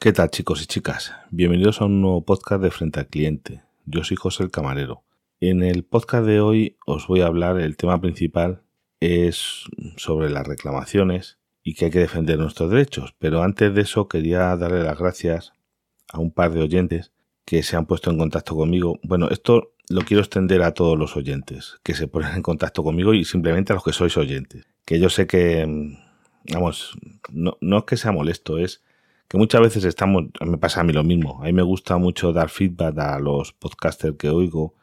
¿Qué tal chicos y chicas? Bienvenidos a un nuevo podcast de Frente al Cliente. Yo soy José el Camarero. En el podcast de hoy os voy a hablar, el tema principal es sobre las reclamaciones y que hay que defender nuestros derechos. Pero antes de eso quería darle las gracias a un par de oyentes que se han puesto en contacto conmigo. Bueno, esto lo quiero extender a todos los oyentes que se ponen en contacto conmigo y simplemente a los que sois oyentes. Que yo sé que, vamos, no, no es que sea molesto, es que muchas veces estamos, me pasa a mí lo mismo. A mí me gusta mucho dar feedback a los podcasters que oigo,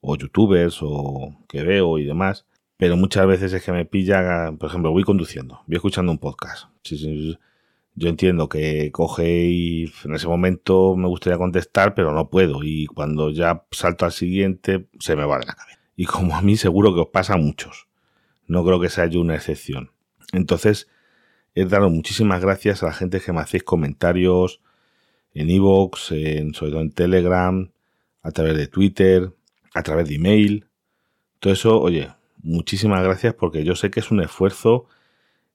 o youtubers, o que veo y demás. Pero muchas veces es que me pilla, por ejemplo, voy conduciendo, voy escuchando un podcast. Yo entiendo que coge y en ese momento me gustaría contestar, pero no puedo. Y cuando ya salto al siguiente, se me va de la cabeza. Y como a mí seguro que os pasa a muchos. No creo que sea yo una excepción. Entonces, he dado muchísimas gracias a la gente que me hacéis comentarios en iVoox, en, sobre todo en Telegram, a través de Twitter, a través de email. Todo eso, oye, muchísimas gracias porque yo sé que es un esfuerzo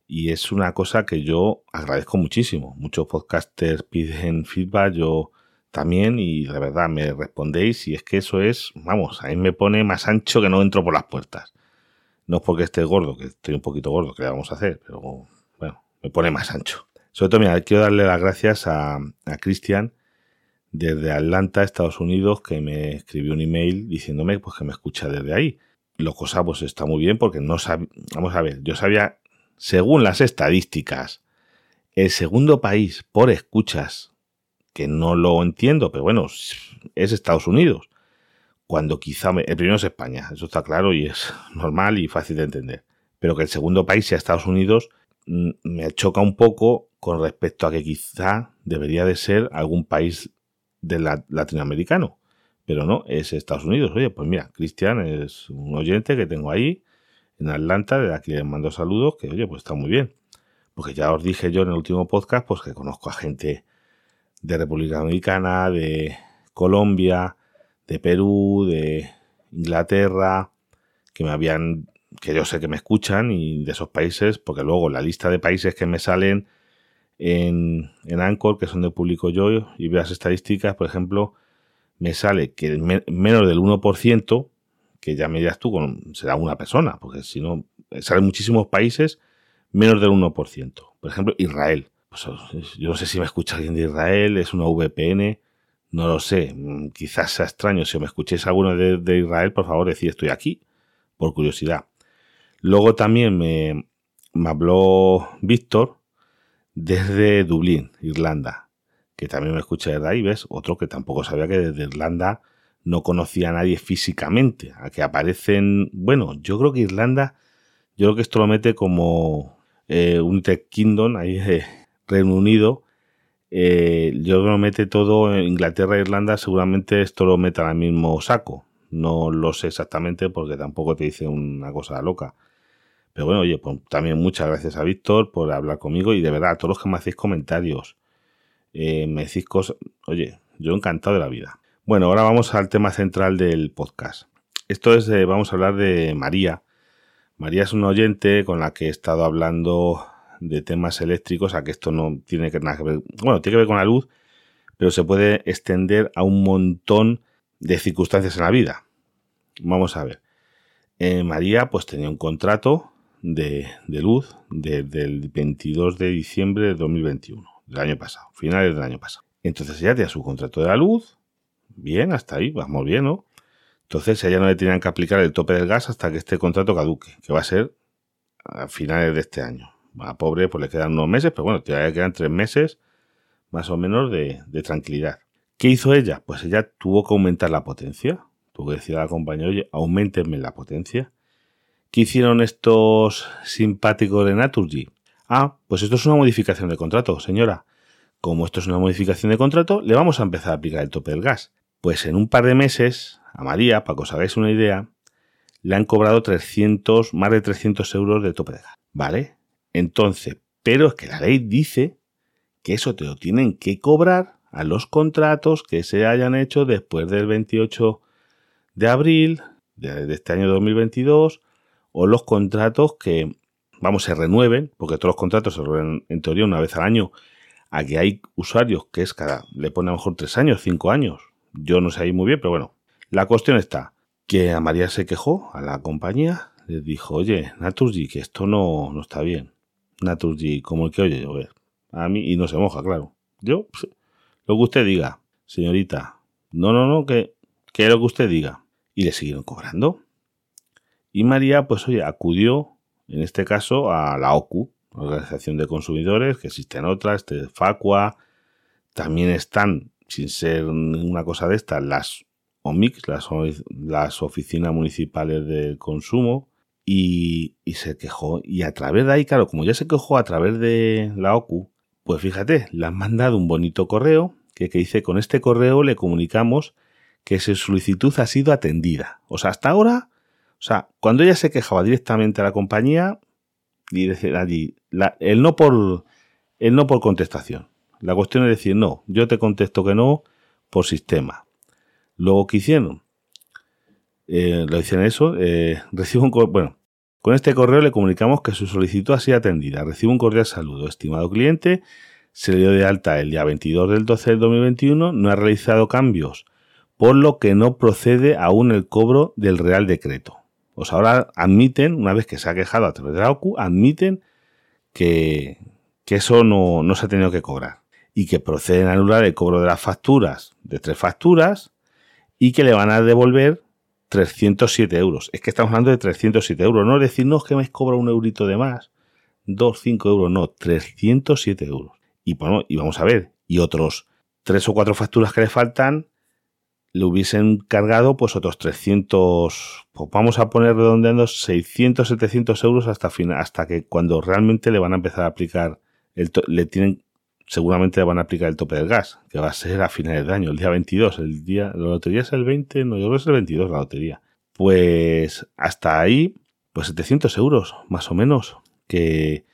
y es una cosa que yo agradezco muchísimo. Muchos podcasters piden feedback, yo también, y la verdad me respondéis, y es que eso es, vamos, a mí me pone más ancho que no entro por las puertas. No es porque esté gordo, que estoy un poquito gordo, que le vamos a hacer, pero bueno, me pone más ancho. Sobre todo, mira, quiero darle las gracias a, a Cristian desde Atlanta, Estados Unidos, que me escribió un email diciéndome pues, que me escucha desde ahí. Lo cosa pues está muy bien porque no sabía, vamos a ver, yo sabía según las estadísticas, el segundo país por escuchas, que no lo entiendo, pero bueno, es Estados Unidos. Cuando quizá el primero es España, eso está claro y es normal y fácil de entender. Pero que el segundo país sea Estados Unidos mm, me choca un poco con respecto a que quizá debería de ser algún país de latinoamericano. Pero no, es Estados Unidos. Oye, pues mira, Cristian es un oyente que tengo ahí en Atlanta, de aquí les mando saludos, que oye, pues está muy bien. Porque ya os dije yo en el último podcast, pues que conozco a gente de República Dominicana, de Colombia, de Perú, de Inglaterra, que me habían, que yo sé que me escuchan y de esos países, porque luego la lista de países que me salen en, en Anchor, que es donde publico yo y veo las estadísticas, por ejemplo, me sale que menos del 1% que ya me dirás tú, con, será una persona, porque si no, salen muchísimos países menos del 1%. Por ejemplo, Israel. Pues, yo no sé si me escucha alguien de Israel, es una VPN, no lo sé. Mm, quizás sea extraño. Si me escuchéis alguno de, Israel, por favor, decid estoy aquí, por curiosidad. Luego también me, me habló Víctor desde Dublín, Irlanda, que también me escucha desde ahí, ¿ves? Otro que tampoco sabía que desde Irlanda no conocía a nadie físicamente, a que aparecen, bueno, yo creo que Irlanda, yo creo que esto lo mete como eh, un Tech Kingdom, ahí de Reino Unido, eh, yo lo mete todo en Inglaterra e Irlanda, seguramente esto lo mete al mismo saco, no lo sé exactamente porque tampoco te dice una cosa loca. Pero bueno, oye, pues también muchas gracias a Víctor por hablar conmigo y de verdad a todos los que me hacéis comentarios, eh, me decís cosas, oye, yo encantado de la vida. Bueno, ahora vamos al tema central del podcast. Esto es, vamos a hablar de María. María es una oyente con la que he estado hablando de temas eléctricos, a que esto no tiene que, nada que ver, bueno, tiene que ver con la luz, pero se puede extender a un montón de circunstancias en la vida. Vamos a ver. Eh, María pues tenía un contrato de, luz desde el 22 de diciembre de 2021, del año pasado, finales del año pasado. Entonces ella tenía su contrato de la luz, Bien, hasta ahí, vamos bien, ¿no? Entonces ella no le tenían que aplicar el tope del gas hasta que este contrato caduque, que va a ser a finales de este año. A pobre, pues le quedan unos meses, pero bueno, todavía quedan tres meses más o menos de, tranquilidad. ¿Qué hizo ella? Pues ella tuvo que aumentar la potencia. Tuvo que decir a la compañía, oye, aumentenme la potencia. ¿Qué hicieron estos simpáticos de Naturgy? Ah, pues esto es una modificación de contrato, señora. Como esto es una modificación de contrato, le vamos a empezar a aplicar el tope del gas. Pues en un par de meses, a María, para que os hagáis una idea, le han cobrado 300, más de 300 euros de tope de gas. ¿Vale? Entonces, pero es que la ley dice que eso te lo tienen que cobrar a los contratos que se hayan hecho después del 28 de abril de, este año 2022 o los contratos que, vamos, se renueven, porque todos los contratos se renueven en teoría una vez al año, a que hay usuarios que es cada, le pone a lo mejor tres años, cinco años. Yo no sé ahí muy bien, pero bueno. La cuestión está que a María se quejó a la compañía, le dijo, oye, Naturgy, que esto no, no está bien. Naturgy, como el que oye llover. A mí, y no se moja, claro. Yo, lo que usted diga, señorita. No, no, no, que, que lo que usted diga. Y le siguieron cobrando. Y María, pues oye, acudió, en este caso, a la OCU, Organización de Consumidores, que existen otras, este Facua. También están, sin ser una cosa de estas, las OMIC, las, las oficinas municipales de consumo. Y, se quejó. Y a través de ahí, claro, como ya se quejó a través de la OCU, pues fíjate, le han mandado un bonito correo que, dice, con este correo le comunicamos que su solicitud ha sido atendida. O sea, hasta ahora, o sea, cuando ella se quejaba directamente a la compañía, y decir allí, el no por el no por contestación. La cuestión es decir, no, yo te contesto que no por sistema. Luego, ¿qué hicieron? Eh, lo hicieron eso, eh, recibo un bueno, con este correo le comunicamos que su solicitud ha sido atendida. Recibe un cordial saludo. Estimado cliente, se le dio de alta el día 22 del 12 del 2021, no ha realizado cambios, por lo que no procede aún el cobro del Real Decreto. Pues ahora admiten, una vez que se ha quejado a través de la OCU, admiten que, eso no, no se ha tenido que cobrar y que proceden a anular el cobro de las facturas, de tres facturas, y que le van a devolver 307 euros. Es que estamos hablando de 307 euros. No decir, no, es que me cobra un eurito de más. 2, 5 euros. No, 307 euros. Y bueno, y vamos a ver. Y otros tres o cuatro facturas que le faltan, le hubiesen cargado pues otros 300, pues vamos a poner redondeando 600, 700 euros hasta, final, hasta que cuando realmente le van a empezar a aplicar, el le tienen seguramente van a aplicar el tope del gas, que va a ser a finales de año, el día 22, el día, la lotería es el 20, no, yo creo que es el 22 la lotería. Pues hasta ahí, pues 700 euros, más o menos, que,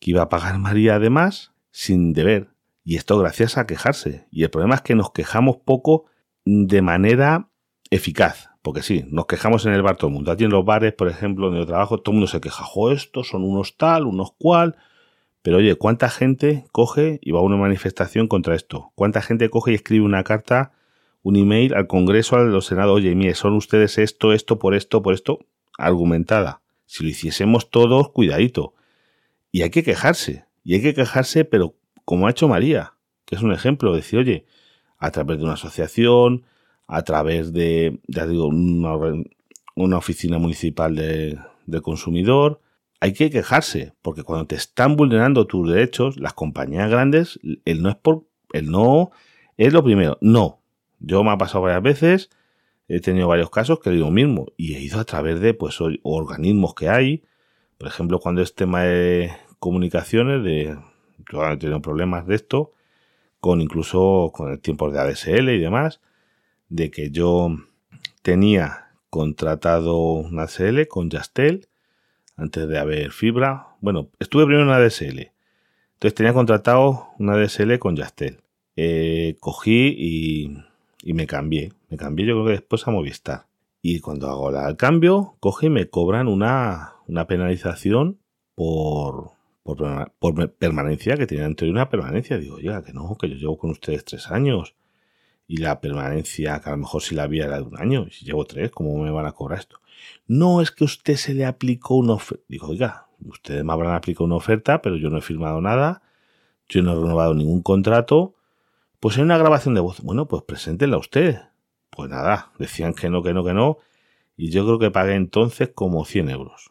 que iba a pagar María además, sin deber. Y esto gracias a quejarse. Y el problema es que nos quejamos poco de manera eficaz. Porque sí, nos quejamos en el bar todo el mundo. Aquí en los bares, por ejemplo, donde yo trabajo, todo el mundo se queja. Jo, estos son unos tal, unos cual pero oye, ¿cuánta gente coge y va a una manifestación contra esto? ¿Cuánta gente coge y escribe una carta, un email al Congreso, a los Senados? Oye, mire, son ustedes esto, esto, por esto, por esto, argumentada. Si lo hiciésemos todos, cuidadito. Y hay que quejarse. Y hay que quejarse, pero como ha hecho María, que es un ejemplo, decir, oye, a través de una asociación, a través de, ya digo, una, oficina municipal de, de consumidor, hay que quejarse, porque cuando te están vulnerando tus derechos, las compañías grandes, el no es por, el no es lo primero. No. Yo me ha pasado varias veces, he tenido varios casos que digo mismo, y he ido a través de, pues, organismos que hay. Por ejemplo, cuando es tema de comunicaciones, de, yo he tenido problemas de esto, con incluso con el tiempo de ADSL y demás, de que yo tenía contratado una ADSL con Yastel, antes de haber fibra. Bueno, estuve primero en una DSL. Entonces tenía contratado una DSL con Yastel. Eh, cogí y, me cambié. Me cambié yo creo que después a Movistar. Y cuando hago el cambio, cogí y me cobran una, una penalización por, por, por, permanencia, que tenía anterior una permanencia. Digo, ya, que no, que yo llevo con ustedes tres años. Y la permanencia, que a lo mejor si la había era de un año. Y si llevo tres, ¿cómo me van a cobrar esto? No es que usted se le aplicó una oferta. Digo, oiga, ustedes me habrán aplicado una oferta, pero yo no he firmado nada, yo no he renovado ningún contrato. Pues hay una grabación de voz. Bueno, pues preséntenla usted. Pues nada, decían que no, que no, que no. Y yo creo que pagué entonces como 100 euros.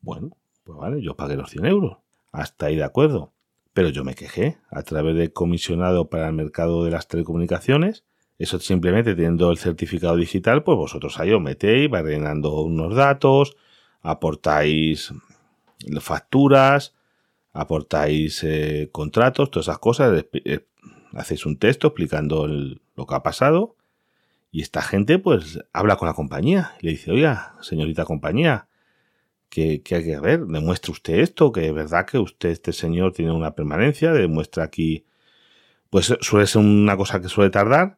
Bueno, pues vale, yo pagué los 100 euros. Hasta ahí de acuerdo. Pero yo me quejé a través del comisionado para el mercado de las telecomunicaciones eso simplemente teniendo el certificado digital, pues vosotros ahí os metéis, vais rellenando unos datos, aportáis facturas, aportáis eh, contratos, todas esas cosas, eh, hacéis un texto explicando lo que ha pasado y esta gente pues habla con la compañía y le dice, oiga, señorita compañía, que hay que ver, demuestre usted esto, que es verdad que usted, este señor, tiene una permanencia, demuestra aquí, pues suele ser una cosa que suele tardar,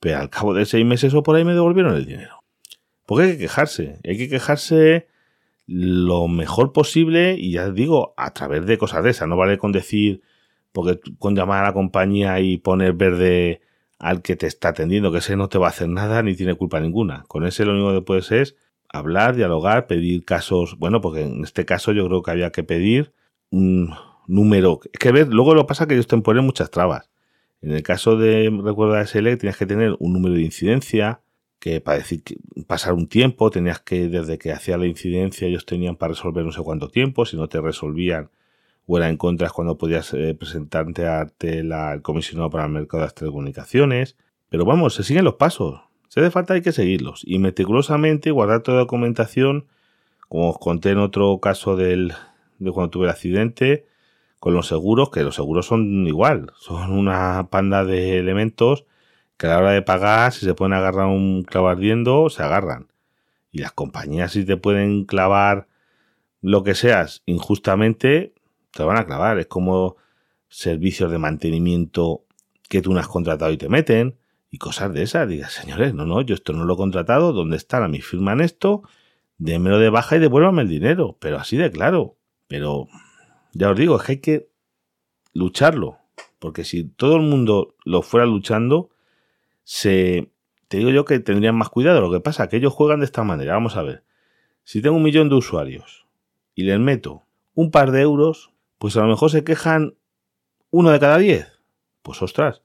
pero al cabo de seis meses o por ahí me devolvieron el dinero. Porque hay que quejarse. Hay que quejarse lo mejor posible y ya digo, a través de cosas de esas. No vale con decir, porque con llamar a la compañía y poner verde al que te está atendiendo, que ese no te va a hacer nada ni tiene culpa ninguna. Con ese lo único que puedes es hablar, dialogar, pedir casos, bueno, porque en este caso yo creo que había que pedir un número. Es que ver, luego lo pasa que ellos te ponen muchas trabas. En el caso de recuerda SL tienes que tener un número de incidencia, que para decir pasar un tiempo, tenías que, desde que hacía la incidencia, ellos tenían para resolver no sé cuánto tiempo, si no te resolvían o era en contra cuando podías eh, presentarte ante la, comisionado para el mercado de las telecomunicaciones. Pero vamos, se siguen los pasos. Si hace falta hay que seguirlos y meticulosamente guardar toda la documentación, como os conté en otro caso del, de cuando tuve el accidente, con los seguros, que los seguros son igual, son una panda de elementos que a la hora de pagar, si se pueden agarrar un clavo ardiendo, se agarran. Y las compañías, si te pueden clavar lo que seas injustamente, te van a clavar. Es como servicios de mantenimiento que tú no has contratado y te meten y cosas de esas. Digas, señores, no, no, yo esto no lo he contratado. ¿Dónde está? A mí firman esto, démelo de baja y devuélvame el dinero. Pero así de claro. Pero ya os digo, es que hay que lucharlo. Porque si todo el mundo lo fuera luchando, se, te digo yo que tendrían más cuidado. Lo que pasa es que ellos juegan de esta manera. Vamos a ver. Si tengo un millón de usuarios y les meto un par de euros, pues a lo mejor se quejan uno de cada diez. Pues ostras,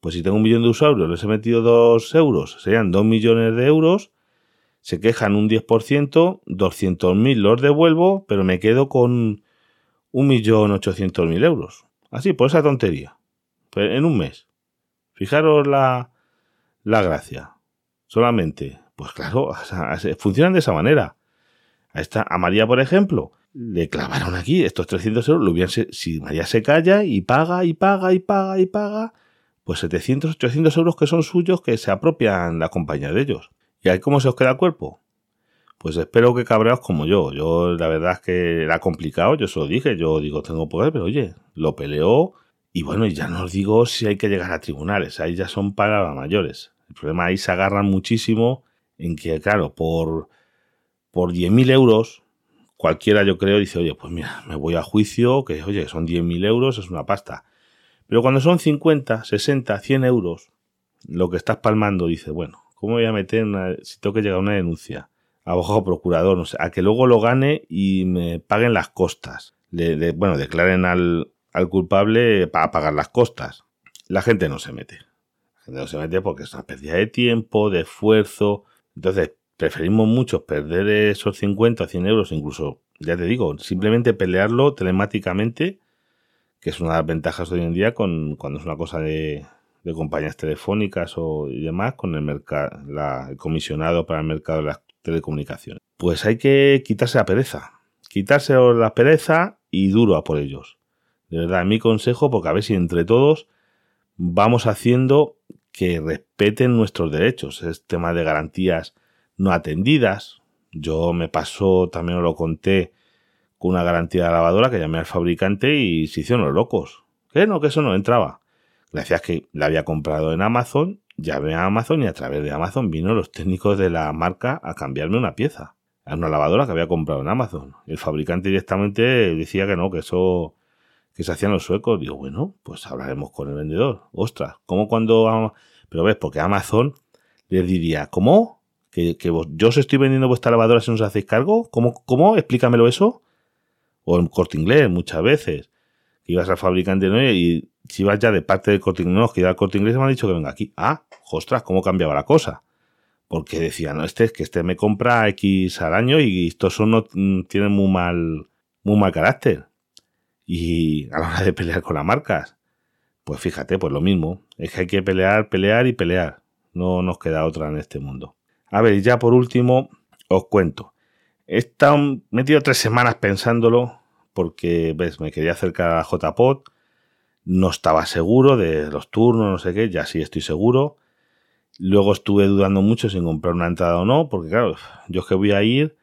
pues si tengo un millón de usuarios, les he metido dos euros, serían dos millones de euros, se quejan un 10%, 200.000 los devuelvo, pero me quedo con un millón ochocientos mil euros. Así, por esa tontería. En un mes. Fijaros la, la gracia. Solamente, pues claro, funcionan de esa manera. A, esta, a María, por ejemplo, le clavaron aquí estos 300 euros. Lo hubieran, si María se calla y paga y paga y paga y paga, pues 700, 800 euros que son suyos que se apropian la compañía de ellos. ¿Y ahí cómo se os queda el cuerpo? Pues espero que cabreaos como yo. Yo, la verdad es que era complicado, yo se lo dije, yo digo, tengo poder, pero oye, lo peleó y bueno, ya no os digo si hay que llegar a tribunales, ahí ya son para mayores. El problema ahí se agarran muchísimo en que, claro, por, por 10.000 euros, cualquiera yo creo dice, oye, pues mira, me voy a juicio, que oye, son 10.000 euros, es una pasta. Pero cuando son 50, 60, 100 euros, lo que estás palmando, dice, bueno, ¿cómo voy a meter si tengo que llegar a una denuncia? Abogado procurador, no sé, a que luego lo gane y me paguen las costas. De, bueno, declaren al, al culpable para pagar las costas. La gente no se mete no se mete porque es una pérdida de tiempo, de esfuerzo. Entonces, preferimos mucho perder esos 50 o 100 euros, incluso, ya te digo, simplemente pelearlo telemáticamente, que es una de las ventajas hoy en día con, cuando es una cosa de, compañías telefónicas o y demás, con el, mercado, el comisionado para el mercado de las telecomunicaciones. Pues hay que quitarse la pereza, quitarse la pereza y duro a por ellos. De verdad, mi consejo, porque a ver si entre todos vamos haciendo que respeten nuestros derechos. Es tema de garantías no atendidas. Yo me pasó, también lo conté, con una garantía de lavadora que llamé al fabricante y se hicieron los locos. Que no, que eso no entraba. Gracias que la había comprado en Amazon, llamé a Amazon y a través de Amazon vino los técnicos de la marca a cambiarme una pieza. Era una lavadora que había comprado en Amazon. El fabricante directamente decía que no, que eso que se hacían los suecos. Digo, bueno, pues hablaremos con el vendedor. Ostras, ¿cómo cuando... Pero ves, porque Amazon les diría, ¿cómo? ¿Que, yo os estoy vendiendo vuestra lavadora si no os hacéis cargo? ¿Cómo? ¿Cómo? Explícamelo eso. O en corte inglés, muchas veces. Que ibas al fabricante ¿no? y si vas ya de parte del corte inglés, que ya al corte inglés me han dicho que venga aquí. Ah, ostras, ¿cómo cambiaba la cosa? Porque decía, no, este es que este me compra X al año y estos son no, mm, tienen muy mal, muy mal carácter y a la hora de pelear con las marcas, pues fíjate, pues lo mismo. Es que hay que pelear, pelear y pelear. No nos queda otra en este mundo. A ver, ya por último, os cuento. He estado metido tres semanas pensándolo porque, ves, me quería acercar a JPod. No estaba seguro de los turnos, no sé qué, ya sí estoy seguro. Luego estuve dudando mucho sin comprar una entrada o no, porque claro, yo es que voy a ir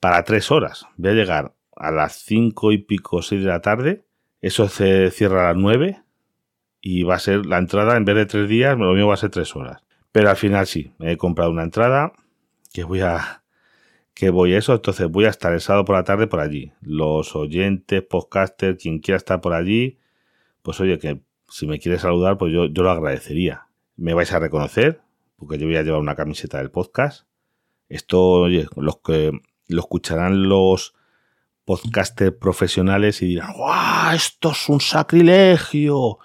para tres horas. Voy a llegar a las cinco y pico, seis de la tarde. Eso se cierra a las nueve y va a ser la entrada, en vez de tres días, lo mío va a ser tres horas. Pero al final sí, me he comprado una entrada que voy a que voy a eso, entonces voy a estar el sábado por la tarde por allí. Los oyentes, podcasters, quien quiera estar por allí, pues oye, que si me quiere saludar, pues yo, yo lo agradecería. Me vais a reconocer, porque yo voy a llevar una camiseta del podcast. Esto, oye, los que lo escucharán los podcasters profesionales y dirán, ¡guau! Esto es un sacrilegio.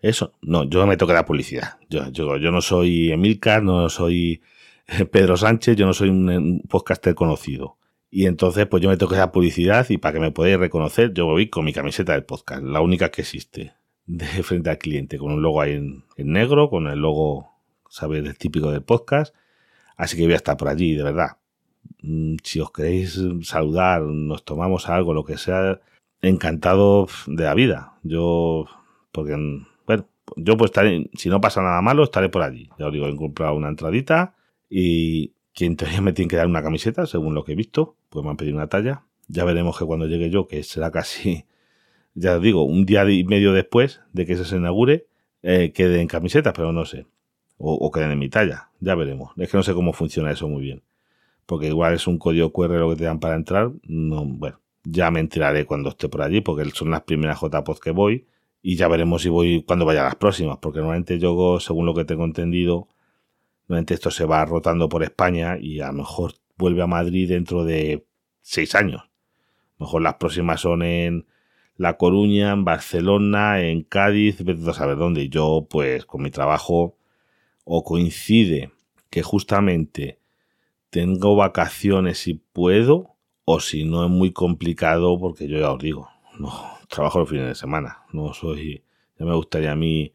Eso, no, yo me toca la publicidad. Yo, yo, yo no soy Emilcar, no soy Pedro Sánchez, yo no soy un, podcaster conocido. Y entonces, pues yo me toca esa publicidad y para que me podáis reconocer, yo voy con mi camiseta del podcast, la única que existe, de frente al cliente, con un logo ahí en, negro, con el logo, ¿sabes?, el típico del podcast. Así que voy a estar por allí, de verdad. Mm, si os queréis saludar, nos tomamos algo, lo que sea, encantado de la vida. Yo, porque, bueno, yo pues estaré, si no pasa nada malo, estaré por allí. Ya os digo, he comprado una entradita y quien todavía me tiene que dar una camiseta, según lo que he visto, pues me han pedido una talla. Ya veremos que cuando llegue yo, que será casi, ya os digo, un día y medio después de que se inaugure, eh, quede en camisetas, pero no sé. O, o, queden en mi talla, ya veremos. Es que no sé cómo funciona eso muy bien. Porque igual es un código QR lo que te dan para entrar. No, bueno, ya me enteraré cuando esté por allí, porque son las primeras JPOD que voy. Y ya veremos si voy cuando vaya a las próximas, porque normalmente yo, según lo que tengo entendido, Normalmente esto se va rotando por España y a lo mejor vuelve a Madrid dentro de seis años. A lo mejor las próximas son en La Coruña, en Barcelona, en Cádiz, vete a saber dónde. Yo, pues, con mi trabajo, o coincide que justamente tengo vacaciones y puedo, o si no es muy complicado, porque yo ya os digo, no trabajo los fines de semana. No soy. Ya me gustaría a mí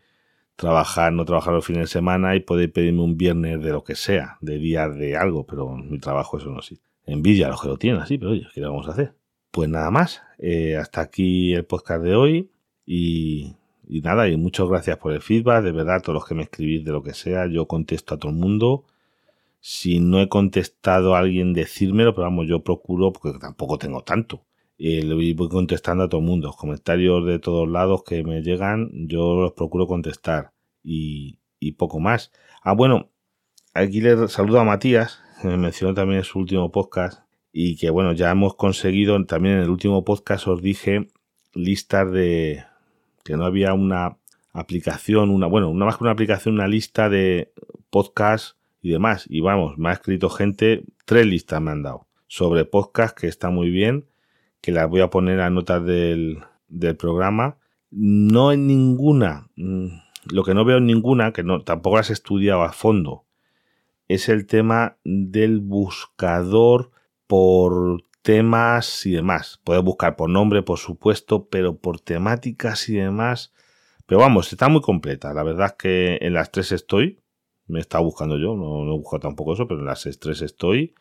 trabajar, no trabajar los fines de semana y poder pedirme un viernes de lo que sea, de día de algo, pero mi trabajo eso no existe. Envidia a los que lo tienen así, pero oye, ¿qué le vamos a hacer? Pues nada más, eh, hasta aquí el podcast de hoy y, y nada, y muchas gracias por el feedback, de verdad, todos los que me escribís de lo que sea, yo contesto a todo el mundo. Si no he contestado a alguien, decírmelo, pero vamos, yo procuro, porque tampoco tengo tanto. Eh, voy contestando a todo el mundo. Comentarios de todos lados que me llegan, yo los procuro contestar. Y, poco más. Ah, bueno, aquí le saludo a Matías, que me mencionó también en su último podcast. Y que bueno, ya hemos conseguido, también en el último podcast os dije listas de que no había una aplicación, una, bueno, una más que una aplicación, una lista de podcasts y demás. Y vamos, me ha escrito gente, tres listas me han dado sobre podcast que está muy bien que las voy a poner a notas del, programa. No en ninguna, mm, lo que no veo en ninguna, que no, tampoco las he estudiado a fondo, es el tema del buscador por temas y demás. Puedes buscar por nombre, por supuesto, pero por temáticas y demás. Pero vamos, está muy completa. La verdad es que en las tres estoy. Me estado buscando yo, no, no he buscado tampoco eso, pero en las tres estoy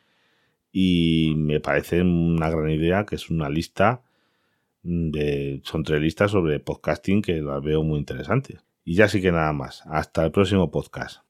y me parece una gran idea que es una lista de son tres listas sobre podcasting que las veo muy interesantes. Y ya sí que nada más. Hasta el próximo podcast